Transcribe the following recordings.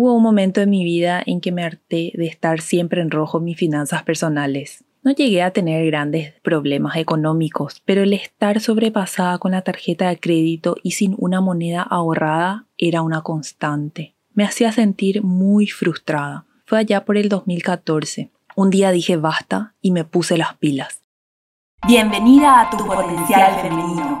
Hubo un momento en mi vida en que me harté de estar siempre en rojo mis finanzas personales. No llegué a tener grandes problemas económicos, pero el estar sobrepasada con la tarjeta de crédito y sin una moneda ahorrada era una constante. Me hacía sentir muy frustrada. Fue allá por el 2014. Un día dije basta y me puse las pilas. Bienvenida a tu potencial femenino.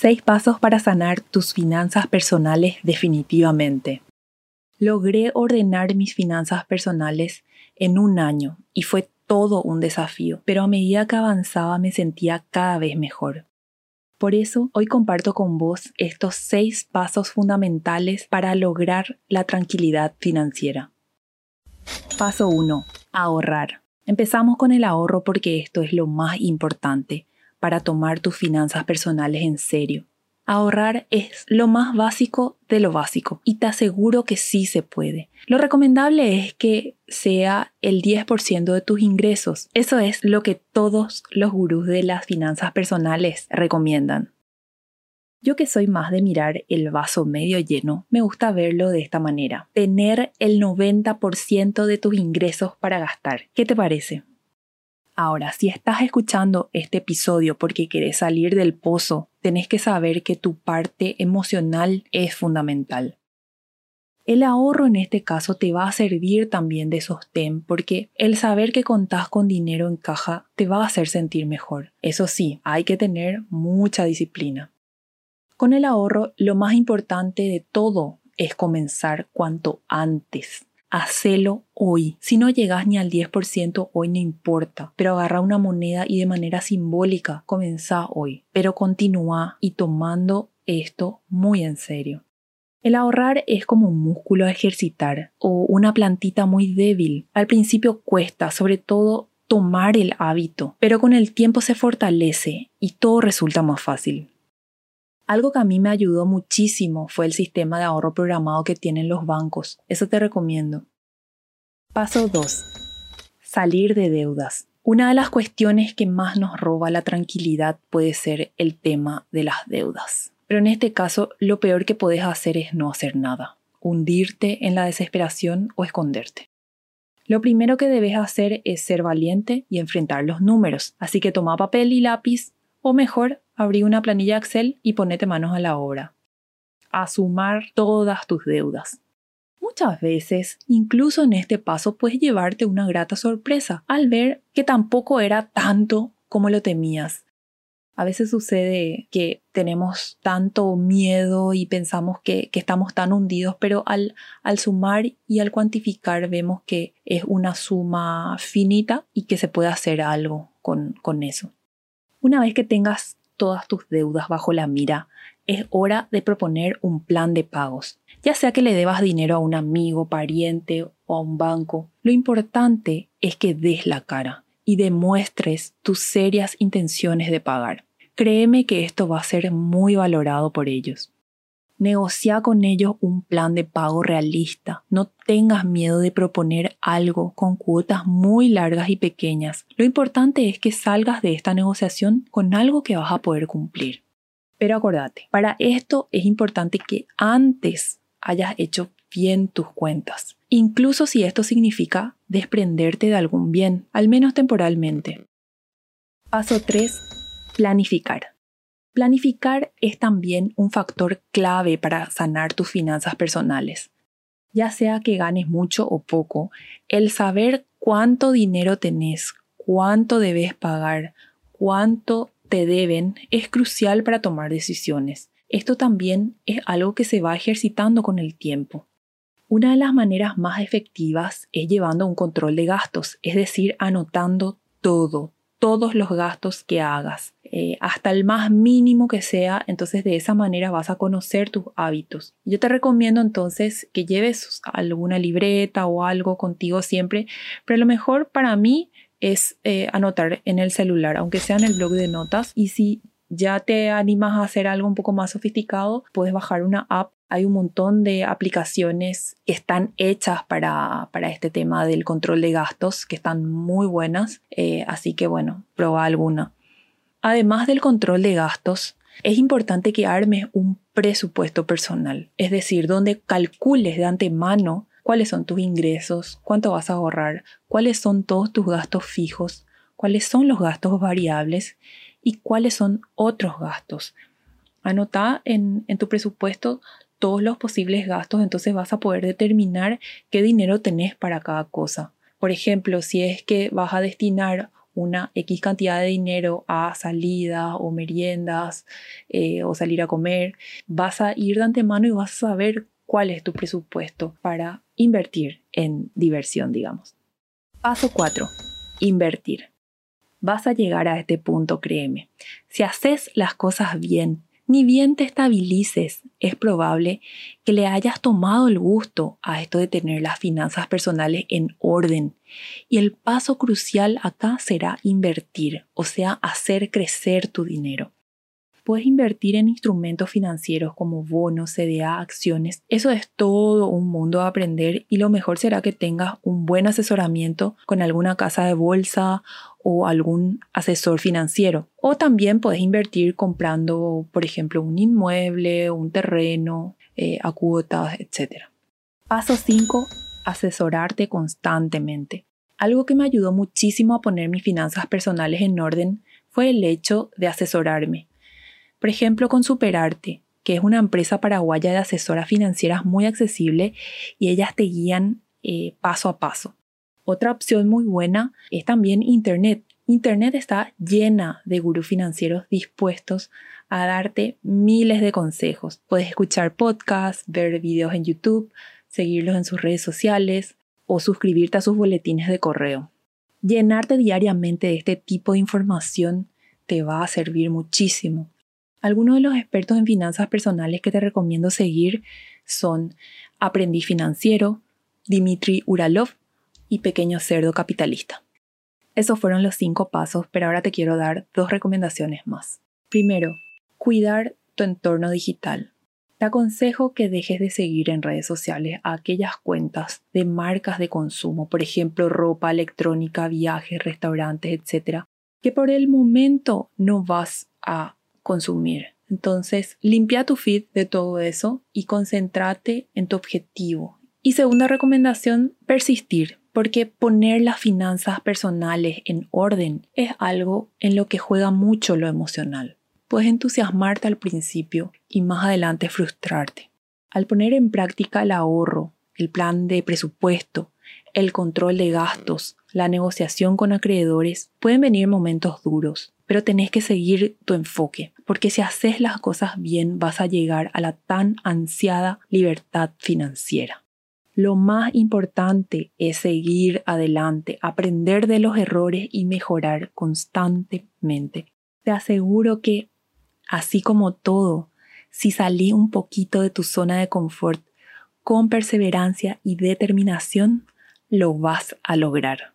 Seis pasos para sanar tus finanzas personales definitivamente. Logré ordenar mis finanzas personales en un año y fue todo un desafío, pero a medida que avanzaba me sentía cada vez mejor. Por eso hoy comparto con vos estos seis pasos fundamentales para lograr la tranquilidad financiera. Paso 1. Ahorrar. Empezamos con el ahorro porque esto es lo más importante para tomar tus finanzas personales en serio. Ahorrar es lo más básico de lo básico y te aseguro que sí se puede. Lo recomendable es que sea el 10% de tus ingresos. Eso es lo que todos los gurús de las finanzas personales recomiendan. Yo que soy más de mirar el vaso medio lleno, me gusta verlo de esta manera. Tener el 90% de tus ingresos para gastar. ¿Qué te parece? Ahora, si estás escuchando este episodio porque quieres salir del pozo, tenés que saber que tu parte emocional es fundamental. El ahorro en este caso te va a servir también de sostén porque el saber que contás con dinero en caja te va a hacer sentir mejor. Eso sí, hay que tener mucha disciplina. Con el ahorro, lo más importante de todo es comenzar cuanto antes. Hacelo hoy. Si no llegas ni al 10% hoy no importa, pero agarra una moneda y de manera simbólica comenzá hoy. Pero continúa y tomando esto muy en serio. El ahorrar es como un músculo a ejercitar o una plantita muy débil. Al principio cuesta, sobre todo tomar el hábito, pero con el tiempo se fortalece y todo resulta más fácil. Algo que a mí me ayudó muchísimo fue el sistema de ahorro programado que tienen los bancos. Eso te recomiendo. Paso 2. Salir de deudas. Una de las cuestiones que más nos roba la tranquilidad puede ser el tema de las deudas. Pero en este caso, lo peor que puedes hacer es no hacer nada, hundirte en la desesperación o esconderte. Lo primero que debes hacer es ser valiente y enfrentar los números, así que toma papel y lápiz, o mejor, abrí una planilla Excel y ponete manos a la obra. A sumar todas tus deudas. Muchas veces, incluso en este paso, puedes llevarte una grata sorpresa al ver que tampoco era tanto como lo temías. A veces sucede que tenemos tanto miedo y pensamos que, estamos tan hundidos, pero al, al sumar y al cuantificar vemos que es una suma finita y que se puede hacer algo con, con eso. Una vez que tengas todas tus deudas bajo la mira, es hora de proponer un plan de pagos. Ya sea que le debas dinero a un amigo, pariente o a un banco, lo importante es que des la cara y demuestres tus serias intenciones de pagar. Créeme que esto va a ser muy valorado por ellos. Negocia con ellos un plan de pago realista. No tengas miedo de proponer algo con cuotas muy largas y pequeñas. Lo importante es que salgas de esta negociación con algo que vas a poder cumplir. Pero acordate, para esto es importante que antes hayas hecho bien tus cuentas, incluso si esto significa desprenderte de algún bien, al menos temporalmente. Paso 3. Planificar. Planificar es también un factor clave para sanar tus finanzas personales. Ya sea que ganes mucho o poco, el saber cuánto dinero tenés, cuánto debes pagar, cuánto te deben es crucial para tomar decisiones. Esto también es algo que se va ejercitando con el tiempo. Una de las maneras más efectivas es llevando un control de gastos, es decir, anotando todo, todos los gastos que hagas, eh, hasta el más mínimo que sea, entonces de esa manera vas a conocer tus hábitos. Yo te recomiendo entonces que lleves alguna libreta o algo contigo siempre, pero lo mejor para mí es eh, anotar en el celular, aunque sea en el blog de notas, y si ya te animas a hacer algo un poco más sofisticado, puedes bajar una app hay un montón de aplicaciones que están hechas para, este tema del control de gastos, que están muy buenas. Eh, así que bueno, prueba alguna. Además del control de gastos, es importante que armes un presupuesto personal, es decir, donde calcules de antemano cuáles son tus ingresos, cuánto vas a ahorrar, cuáles son todos tus gastos fijos, cuáles son los gastos variables y cuáles son otros gastos. Anota en, tu presupuesto todos los posibles gastos, entonces vas a poder determinar qué dinero tenés para cada cosa. Por ejemplo, si es que vas a destinar una X cantidad de dinero a salidas o meriendas eh, o salir a comer, vas a ir de antemano y vas a saber cuál es tu presupuesto para invertir en diversión, digamos. Paso 4. Invertir. Vas a llegar a este punto, créeme. Si haces las cosas bien, ni bien te estabilices, es probable que le hayas tomado el gusto a esto de tener las finanzas personales en orden. Y el paso crucial acá será invertir, o sea, hacer crecer tu dinero. Puedes invertir en instrumentos financieros como bonos, CDA, acciones. Eso es todo un mundo a aprender y lo mejor será que tengas un buen asesoramiento con alguna casa de bolsa o algún asesor financiero. O también puedes invertir comprando, por ejemplo, un inmueble, un terreno, eh, a cuotas, etc. Paso 5. Asesorarte constantemente. Algo que me ayudó muchísimo a poner mis finanzas personales en orden fue el hecho de asesorarme. Por ejemplo, con Superarte, que es una empresa paraguaya de asesoras financieras muy accesible y ellas te guían eh, paso a paso. Otra opción muy buena es también Internet. Internet está llena de gurús financieros dispuestos a darte miles de consejos. Puedes escuchar podcasts, ver videos en YouTube, seguirlos en sus redes sociales o suscribirte a sus boletines de correo. Llenarte diariamente de este tipo de información te va a servir muchísimo. Algunos de los expertos en finanzas personales que te recomiendo seguir son Aprendí Financiero, Dimitri Uralov y Pequeño Cerdo Capitalista. Esos fueron los cinco pasos, pero ahora te quiero dar dos recomendaciones más. Primero, cuidar tu entorno digital. Te aconsejo que dejes de seguir en redes sociales a aquellas cuentas de marcas de consumo, por ejemplo, ropa electrónica, viajes, restaurantes, etc., que por el momento no vas a consumir. Entonces, limpia tu feed de todo eso y concéntrate en tu objetivo. Y segunda recomendación, persistir porque poner las finanzas personales en orden es algo en lo que juega mucho lo emocional. Puedes entusiasmarte al principio y más adelante frustrarte. Al poner en práctica el ahorro, el plan de presupuesto, el control de gastos, la negociación con acreedores, pueden venir momentos duros, pero tenés que seguir tu enfoque, porque si haces las cosas bien vas a llegar a la tan ansiada libertad financiera. Lo más importante es seguir adelante, aprender de los errores y mejorar constantemente. Te aseguro que, así como todo, si salí un poquito de tu zona de confort, con perseverancia y determinación, lo vas a lograr.